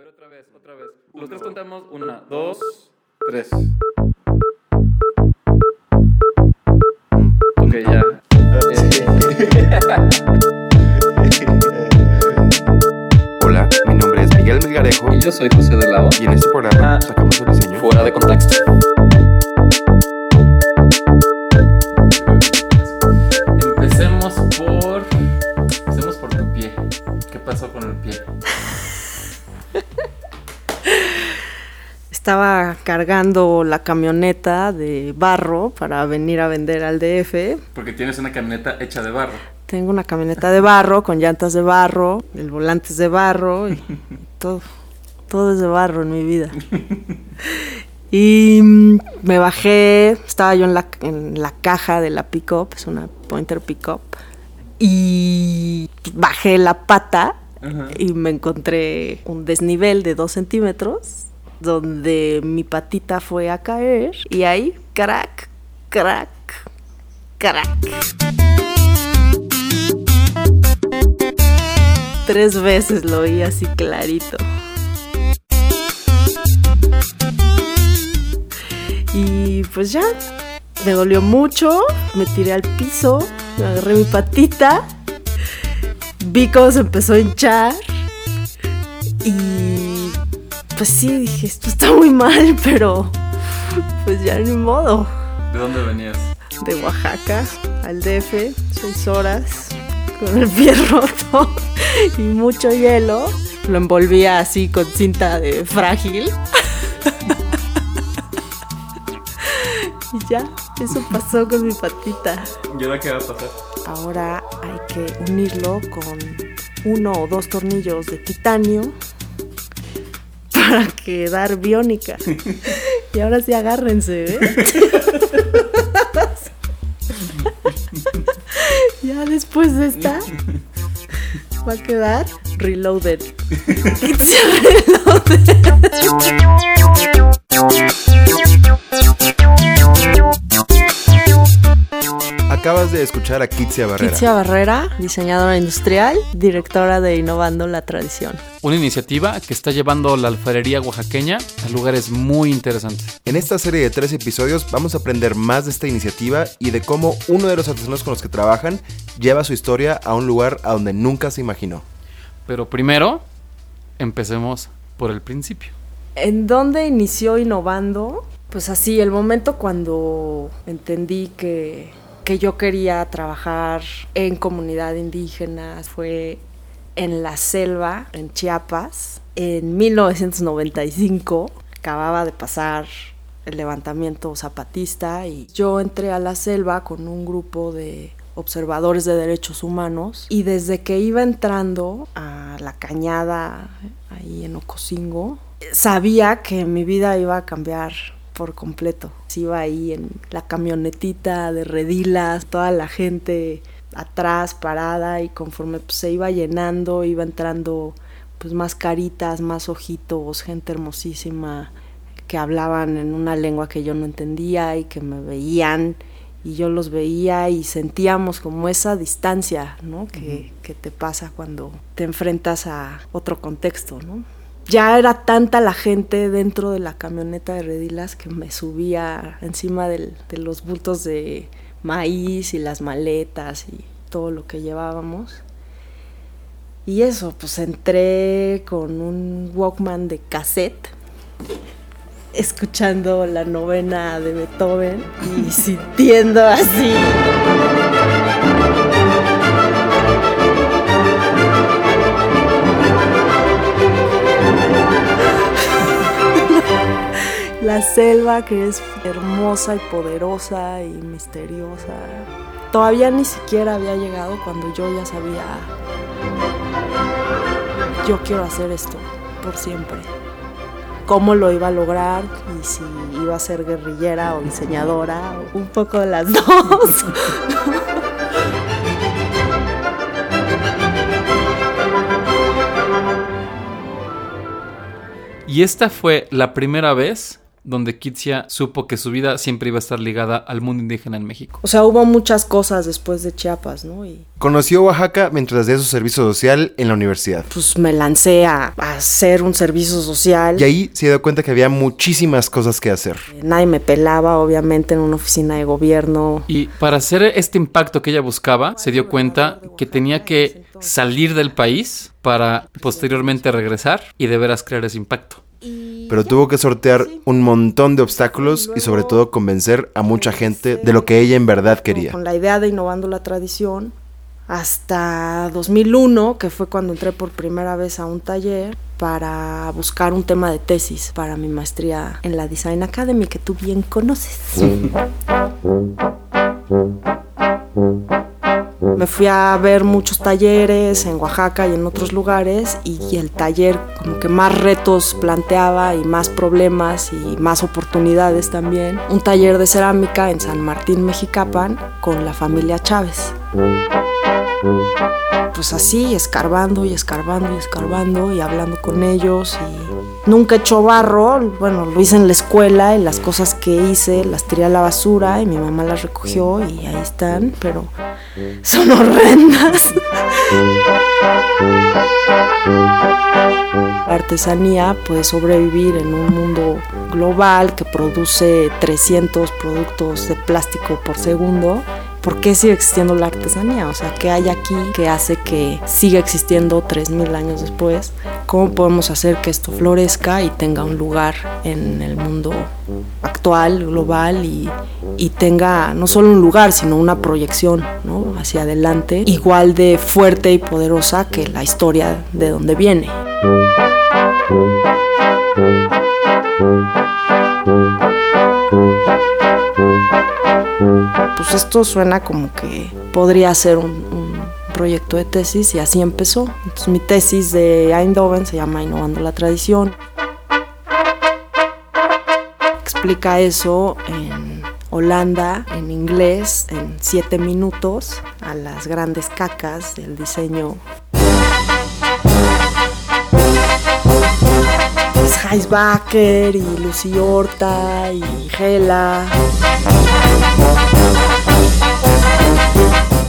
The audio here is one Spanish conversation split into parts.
ver, otra vez, otra vez. Los tres contamos. Una, dos, tres. Cargando la camioneta de barro para venir a vender al DF. Porque tienes una camioneta hecha de barro. Tengo una camioneta de barro con llantas de barro, el volante es de barro y todo. Todo es de barro en mi vida. Y mm, me bajé, estaba yo en la, en la caja de la pickup, es una Pointer pickup, y bajé la pata y me encontré un desnivel de dos centímetros donde mi patita fue a caer y ahí, crack, crack, crack. Tres veces lo oí así clarito. Y pues ya, me dolió mucho, me tiré al piso, me agarré mi patita, vi cómo se empezó a hinchar y pues sí, dije, esto está muy mal, pero pues ya ni modo. ¿De dónde venías? De Oaxaca al DF, seis horas, con el pie roto y mucho hielo. Lo envolvía así con cinta de frágil. y ya, eso pasó con mi patita. ¿Y ahora qué va a pasar? Ahora hay que unirlo con uno o dos tornillos de titanio para quedar biónica. Y ahora sí agárrense, ¿eh? ya después de esta va a quedar reloaded. It's Acabas de escuchar a Kitsia Barrera. Kitsia Barrera, diseñadora industrial, directora de Innovando la Tradición. Una iniciativa que está llevando la alfarería oaxaqueña a lugares muy interesantes. En esta serie de tres episodios vamos a aprender más de esta iniciativa y de cómo uno de los artesanos con los que trabajan lleva su historia a un lugar a donde nunca se imaginó. Pero primero, empecemos por el principio. ¿En dónde inició innovando? Pues así, el momento cuando entendí que, que yo quería trabajar en comunidad indígena fue en la selva, en Chiapas, en 1995. Acababa de pasar el levantamiento zapatista y yo entré a la selva con un grupo de observadores de derechos humanos y desde que iba entrando a la cañada ahí en Ocosingo, sabía que mi vida iba a cambiar por completo. Iba ahí en la camionetita de redilas, toda la gente atrás parada y conforme pues, se iba llenando, iba entrando pues más caritas, más ojitos, gente hermosísima que hablaban en una lengua que yo no entendía y que me veían y yo los veía y sentíamos como esa distancia, ¿no? Que, que te pasa cuando te enfrentas a otro contexto, ¿no? Ya era tanta la gente dentro de la camioneta de Redilas que me subía encima de los bultos de maíz y las maletas y todo lo que llevábamos. Y eso, pues entré con un Walkman de cassette, escuchando la novena de Beethoven y sintiendo así. La selva que es hermosa y poderosa y misteriosa. Todavía ni siquiera había llegado cuando yo ya sabía, yo quiero hacer esto por siempre. Cómo lo iba a lograr y si iba a ser guerrillera o diseñadora, un poco de las dos. Y esta fue la primera vez donde Kitsia supo que su vida siempre iba a estar ligada al mundo indígena en México. O sea, hubo muchas cosas después de Chiapas, ¿no? Y Conoció Oaxaca mientras hacía su servicio social en la universidad. pues me lancé a, a hacer un servicio social. Y ahí se dio cuenta que había muchísimas cosas que hacer. Nadie me pelaba, obviamente, en una oficina de gobierno. Y para hacer este impacto que ella buscaba, se dio cuenta que tenía que salir del país para posteriormente regresar y de veras crear ese impacto. Pero tuvo que sortear un montón de obstáculos y sobre todo convencer a mucha gente de lo que ella en verdad quería. Con la idea de innovando la tradición. Hasta 2001, que fue cuando entré por primera vez a un taller para buscar un tema de tesis para mi maestría en la Design Academy, que tú bien conoces. Me fui a ver muchos talleres en Oaxaca y en otros lugares y, el taller como que más retos planteaba y más problemas y más oportunidades también. Un taller de cerámica en San Martín, Mexicapan, con la familia Chávez. Pues así, escarbando y escarbando y escarbando y hablando con ellos y nunca he hecho barro, bueno, lo hice en la escuela y las cosas que hice las tiré a la basura y mi mamá las recogió y ahí están, pero son horrendas. La artesanía puede sobrevivir en un mundo global que produce 300 productos de plástico por segundo. ¿Por qué sigue existiendo la artesanía? O sea, ¿qué hay aquí que hace que siga existiendo 3.000 años después? ¿Cómo podemos hacer que esto florezca y tenga un lugar en el mundo actual, global y, tenga no solo un lugar, sino una proyección ¿no? hacia adelante igual de fuerte y poderosa que la historia de donde viene? Pues esto suena como que podría ser un, proyecto de tesis y así empezó. Mi tesis de Eindhoven se llama Innovando la Tradición. Explica eso en Holanda, en inglés, en siete minutos, a las grandes cacas del diseño es Heisbacher y Lucy Horta y Gela.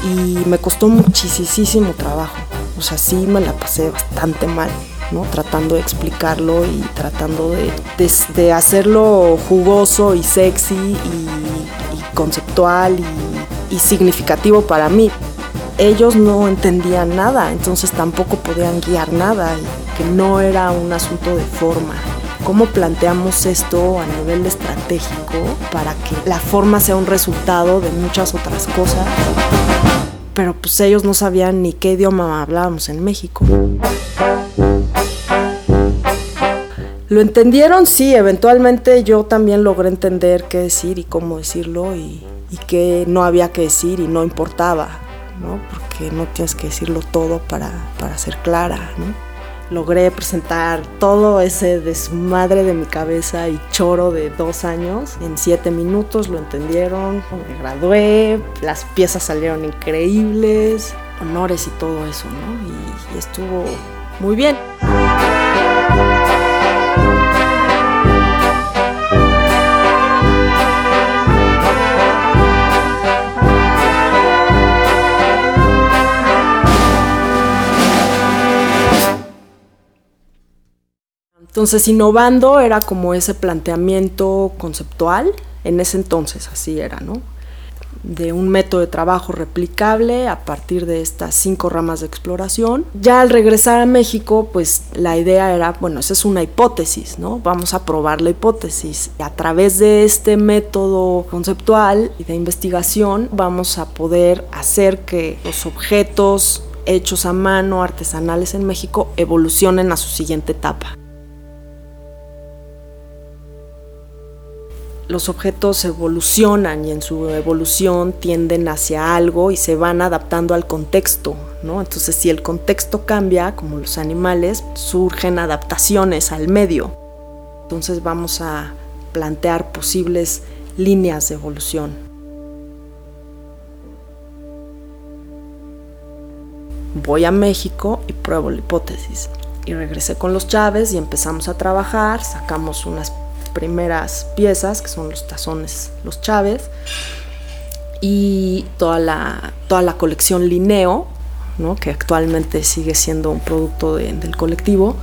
Y me costó muchísimo trabajo. O sea, sí me la pasé bastante mal, ¿no? Tratando de explicarlo y tratando de, hacerlo jugoso y sexy y, conceptual y, significativo para mí ellos no entendían nada, entonces tampoco podían guiar nada, que no era un asunto de forma. ¿Cómo planteamos esto a nivel estratégico para que la forma sea un resultado de muchas otras cosas? Pero pues ellos no sabían ni qué idioma hablábamos en México. Lo entendieron, sí, eventualmente yo también logré entender qué decir y cómo decirlo y, y qué no había que decir y no importaba. ¿no? porque no tienes que decirlo todo para, para ser clara. ¿no? Logré presentar todo ese desmadre de mi cabeza y choro de dos años en siete minutos, lo entendieron, me gradué, las piezas salieron increíbles, honores y todo eso, ¿no? y, y estuvo muy bien. Entonces, innovando era como ese planteamiento conceptual, en ese entonces así era, ¿no? De un método de trabajo replicable a partir de estas cinco ramas de exploración. Ya al regresar a México, pues la idea era, bueno, esa es una hipótesis, ¿no? Vamos a probar la hipótesis. A través de este método conceptual y de investigación, vamos a poder hacer que los objetos hechos a mano, artesanales en México, evolucionen a su siguiente etapa. Los objetos evolucionan y en su evolución tienden hacia algo y se van adaptando al contexto, ¿no? Entonces, si el contexto cambia, como los animales, surgen adaptaciones al medio. Entonces, vamos a plantear posibles líneas de evolución. Voy a México y pruebo la hipótesis. Y regresé con los Chávez y empezamos a trabajar, sacamos unas primeras piezas, que son los tazones, los chaves, y toda la, toda la colección Lineo, ¿no? que actualmente sigue siendo un producto del colectivo.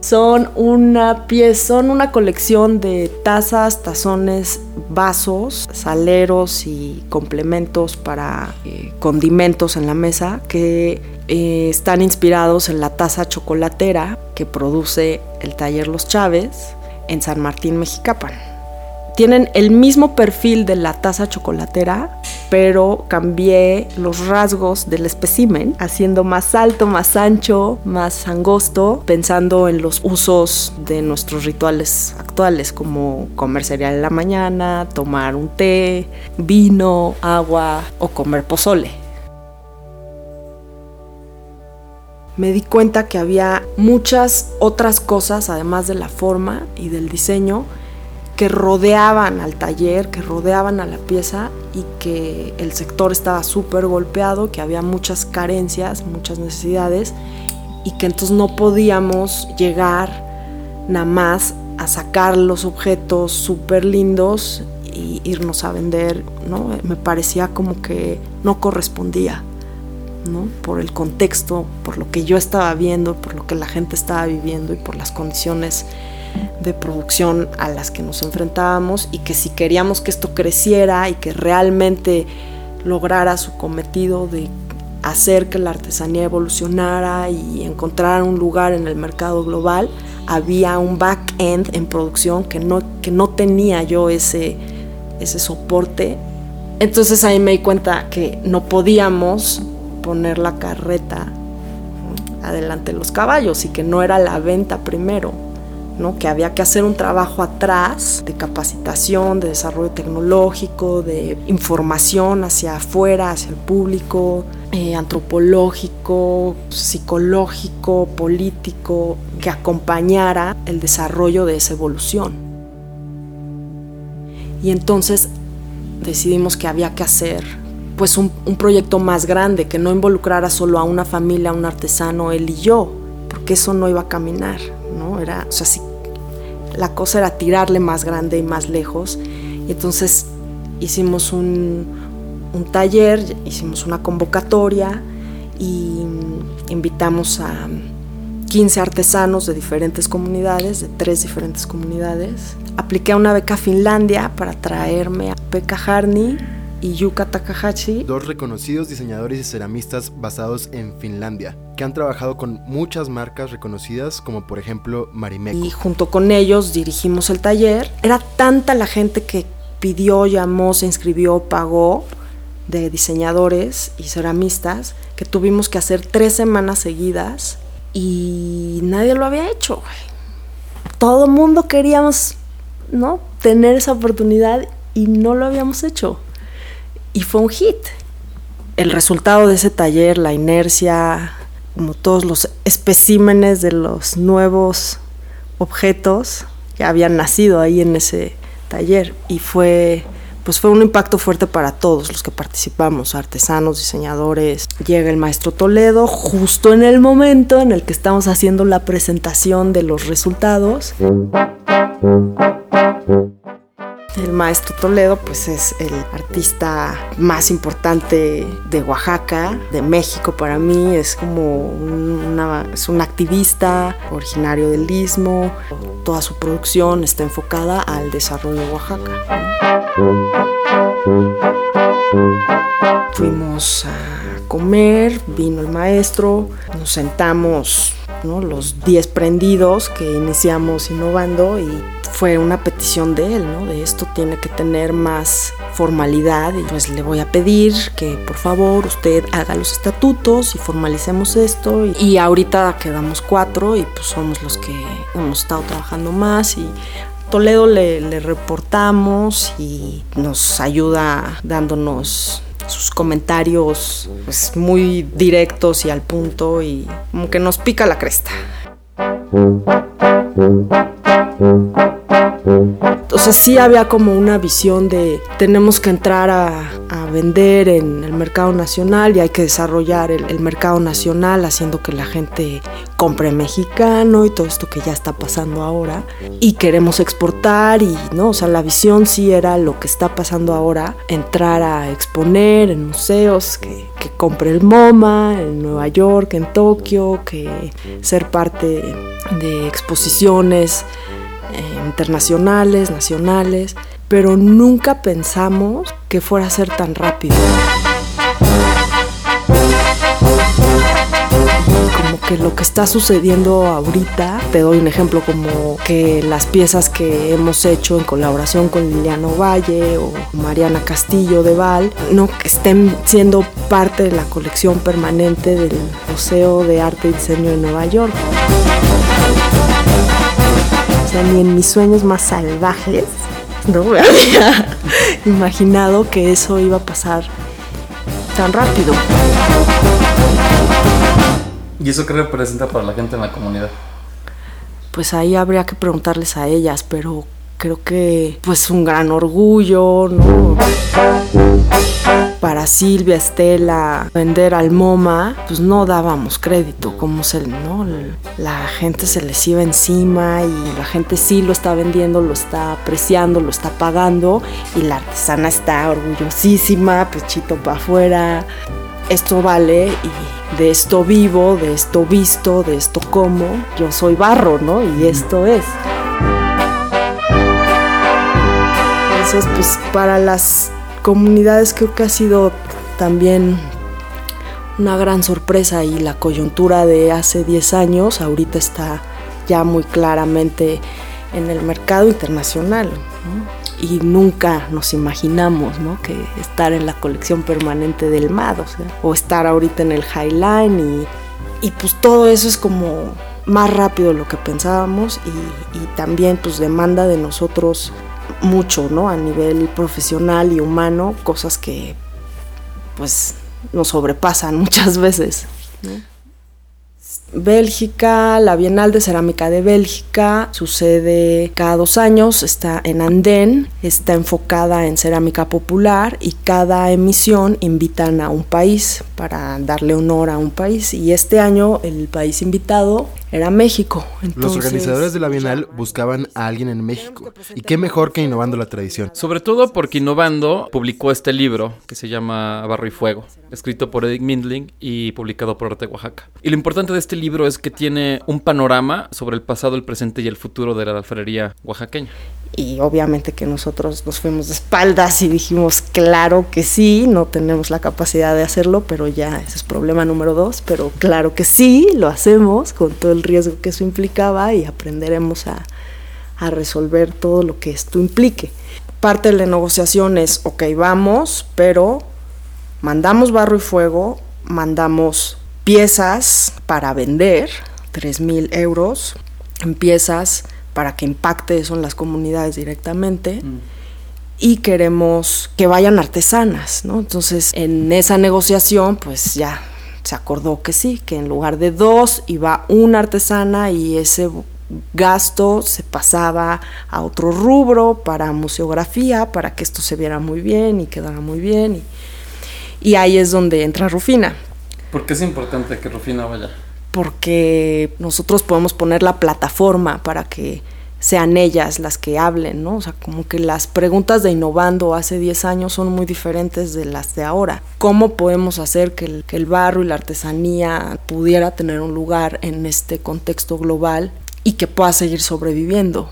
Son una pieza, son una colección de tazas, tazones, vasos, saleros y complementos para eh, condimentos en la mesa que eh, están inspirados en la taza chocolatera que produce el taller Los Chávez en San Martín, Mexicapan tienen el mismo perfil de la taza chocolatera, pero cambié los rasgos del espécimen, haciendo más alto, más ancho, más angosto, pensando en los usos de nuestros rituales actuales, como comer cereal en la mañana, tomar un té, vino, agua o comer pozole. Me di cuenta que había muchas otras cosas, además de la forma y del diseño, que rodeaban al taller, que rodeaban a la pieza y que el sector estaba súper golpeado, que había muchas carencias, muchas necesidades y que entonces no podíamos llegar nada más a sacar los objetos súper lindos y irnos a vender, ¿no? Me parecía como que no correspondía, ¿no? Por el contexto, por lo que yo estaba viendo, por lo que la gente estaba viviendo y por las condiciones de producción a las que nos enfrentábamos y que si queríamos que esto creciera y que realmente lograra su cometido de hacer que la artesanía evolucionara y encontrar un lugar en el mercado global, había un back-end en producción que no, que no tenía yo ese, ese soporte. Entonces ahí me di cuenta que no podíamos poner la carreta adelante de los caballos y que no era la venta primero, que había que hacer un trabajo atrás de capacitación, de desarrollo tecnológico, de información hacia afuera, hacia el público, eh, antropológico, psicológico, político, que acompañara el desarrollo de esa evolución. Y entonces decidimos que había que hacer pues un, proyecto más grande, que no involucrara solo a una familia, a un artesano, él y yo, porque eso no iba a caminar, ¿no? Era, o sea, si la cosa era tirarle más grande y más lejos. Y entonces hicimos un, taller, hicimos una convocatoria y invitamos a 15 artesanos de diferentes comunidades, de tres diferentes comunidades. Apliqué una beca a Finlandia para traerme a Pekka Harni y Yuka Takahashi. Dos reconocidos diseñadores y ceramistas basados en Finlandia, que han trabajado con muchas marcas reconocidas como por ejemplo Marimekko. Y junto con ellos dirigimos el taller. Era tanta la gente que pidió, llamó, se inscribió, pagó de diseñadores y ceramistas que tuvimos que hacer tres semanas seguidas y nadie lo había hecho. Todo mundo queríamos ¿no? tener esa oportunidad y no lo habíamos hecho y fue un hit. El resultado de ese taller, la inercia, como todos los especímenes de los nuevos objetos que habían nacido ahí en ese taller y fue pues fue un impacto fuerte para todos los que participamos, artesanos, diseñadores. Llega el maestro Toledo justo en el momento en el que estamos haciendo la presentación de los resultados. El maestro Toledo pues es el artista más importante de Oaxaca, de México para mí, es como una, es un activista originario del istmo, toda su producción está enfocada al desarrollo de Oaxaca. Fuimos a comer, vino el maestro, nos sentamos los 10 prendidos que iniciamos innovando y fue una petición de él, ¿no? De esto tiene que tener más formalidad y pues le voy a pedir que por favor usted haga los estatutos y formalicemos esto y, ahorita quedamos cuatro y pues somos los que hemos estado trabajando más y Toledo le, le reportamos y nos ayuda dándonos sus comentarios pues, muy directos y al punto y como que nos pica la cresta. O sea, sí había como una visión de tenemos que entrar a, vender en el mercado nacional y hay que desarrollar el, el, mercado nacional haciendo que la gente compre mexicano y todo esto que ya está pasando ahora. Y queremos exportar y, ¿no? O sea, la visión sí era lo que está pasando ahora, entrar a exponer en museos, que, que compre el MoMA en Nueva York, en Tokio, que ser parte de exposiciones eh, internacionales, nacionales, pero nunca pensamos que fuera a ser tan rápido. Como que lo que está sucediendo ahorita, te doy un ejemplo como que las piezas que hemos hecho en colaboración con Liliano Valle o Mariana Castillo de Val, no que estén siendo parte de la colección permanente del Museo de Arte y Diseño de Nueva York ni en mis sueños más salvajes no imaginado que eso iba a pasar tan rápido. ¿Y eso qué representa para la gente en la comunidad? Pues ahí habría que preguntarles a ellas, pero creo que pues un gran orgullo, ¿no? Para Silvia, Estela, vender al MoMA, pues no dábamos crédito, como se, ¿no? La gente se les iba encima y la gente sí lo está vendiendo, lo está apreciando, lo está pagando y la artesana está orgullosísima, pechito para afuera. Esto vale y de esto vivo, de esto visto, de esto como. Yo soy barro, ¿no? Y esto es. Entonces, pues para las comunidades creo que ha sido también una gran sorpresa y la coyuntura de hace 10 años ahorita está ya muy claramente en el mercado internacional. Y nunca nos imaginamos ¿no? que estar en la colección permanente del MAD o, estar ahorita en el Highline y, y pues todo eso es como más rápido de lo que pensábamos y, y también pues demanda de nosotros mucho, ¿no? A nivel profesional y humano, cosas que pues nos sobrepasan muchas veces. Bélgica, la Bienal de Cerámica de Bélgica sucede cada dos años, está en Andén, está enfocada en cerámica popular y cada emisión invitan a un país para darle honor a un país y este año el país invitado era México. Los organizadores de la Bienal buscaban a alguien en México. Y qué mejor que Innovando la Tradición. Sobre todo porque Innovando publicó este libro que se llama Barro y Fuego, escrito por Edith Mindling y publicado por Arte Oaxaca. Y lo importante de este libro es que tiene un panorama sobre el pasado, el presente y el futuro de la alfarería oaxaqueña y obviamente que nosotros nos fuimos de espaldas y dijimos, claro que sí, no tenemos la capacidad de hacerlo, pero ya ese es problema número dos, pero claro que sí, lo hacemos con todo el riesgo que eso implicaba y aprenderemos a, a resolver todo lo que esto implique. Parte de la negociación es, ok, vamos, pero mandamos barro y fuego, mandamos piezas para vender, 3 mil euros en piezas para que impacte eso en las comunidades directamente. Mm. Y queremos que vayan artesanas, ¿no? Entonces, en esa negociación, pues ya se acordó que sí, que en lugar de dos iba una artesana y ese gasto se pasaba a otro rubro para museografía, para que esto se viera muy bien y quedara muy bien. Y, y ahí es donde entra Rufina. ¿Por qué es importante que Rufina vaya? Porque nosotros podemos poner la plataforma para que sean ellas las que hablen, ¿no? O sea, como que las preguntas de innovando hace 10 años son muy diferentes de las de ahora. ¿Cómo podemos hacer que el, barro y la artesanía pudiera tener un lugar en este contexto global y que pueda seguir sobreviviendo?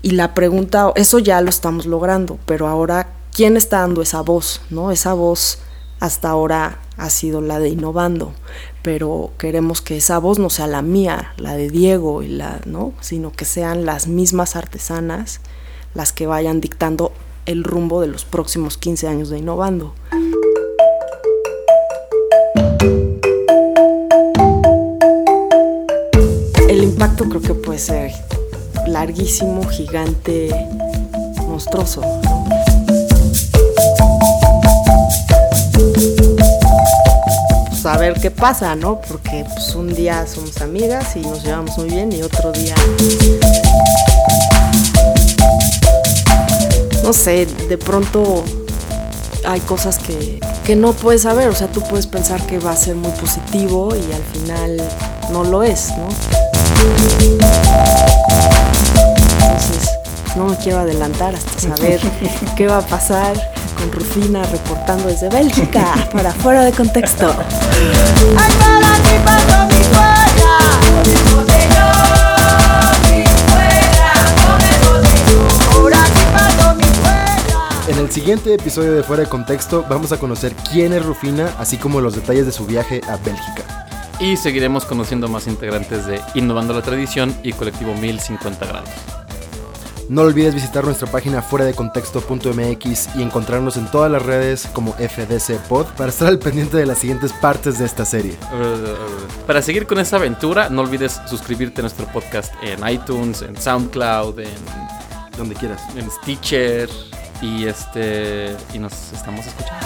Y la pregunta, eso ya lo estamos logrando, pero ahora, ¿quién está dando esa voz, ¿no? Esa voz hasta ahora ha sido la de innovando, pero queremos que esa voz no sea la mía, la de Diego y la, ¿no? sino que sean las mismas artesanas las que vayan dictando el rumbo de los próximos 15 años de innovando. El impacto creo que puede ser larguísimo, gigante, monstruoso. Ver qué pasa, ¿no? Porque pues, un día somos amigas y nos llevamos muy bien y otro día... no sé, de pronto hay cosas que, que no puedes saber, o sea, tú puedes pensar que va a ser muy positivo y al final no lo es, ¿no? Entonces, no me quiero adelantar hasta saber qué va a pasar con Rufina reportando desde Bélgica para fuera de contexto. En el siguiente episodio de Fuera de Contexto vamos a conocer quién es Rufina, así como los detalles de su viaje a Bélgica. Y seguiremos conociendo más integrantes de Innovando la Tradición y Colectivo 1050 Grados. No olvides visitar nuestra página fuera de contexto.mx y encontrarnos en todas las redes como FDC Pod para estar al pendiente de las siguientes partes de esta serie. Para seguir con esta aventura, no olvides suscribirte a nuestro podcast en iTunes, en SoundCloud, en donde quieras. En Stitcher y este y nos estamos escuchando.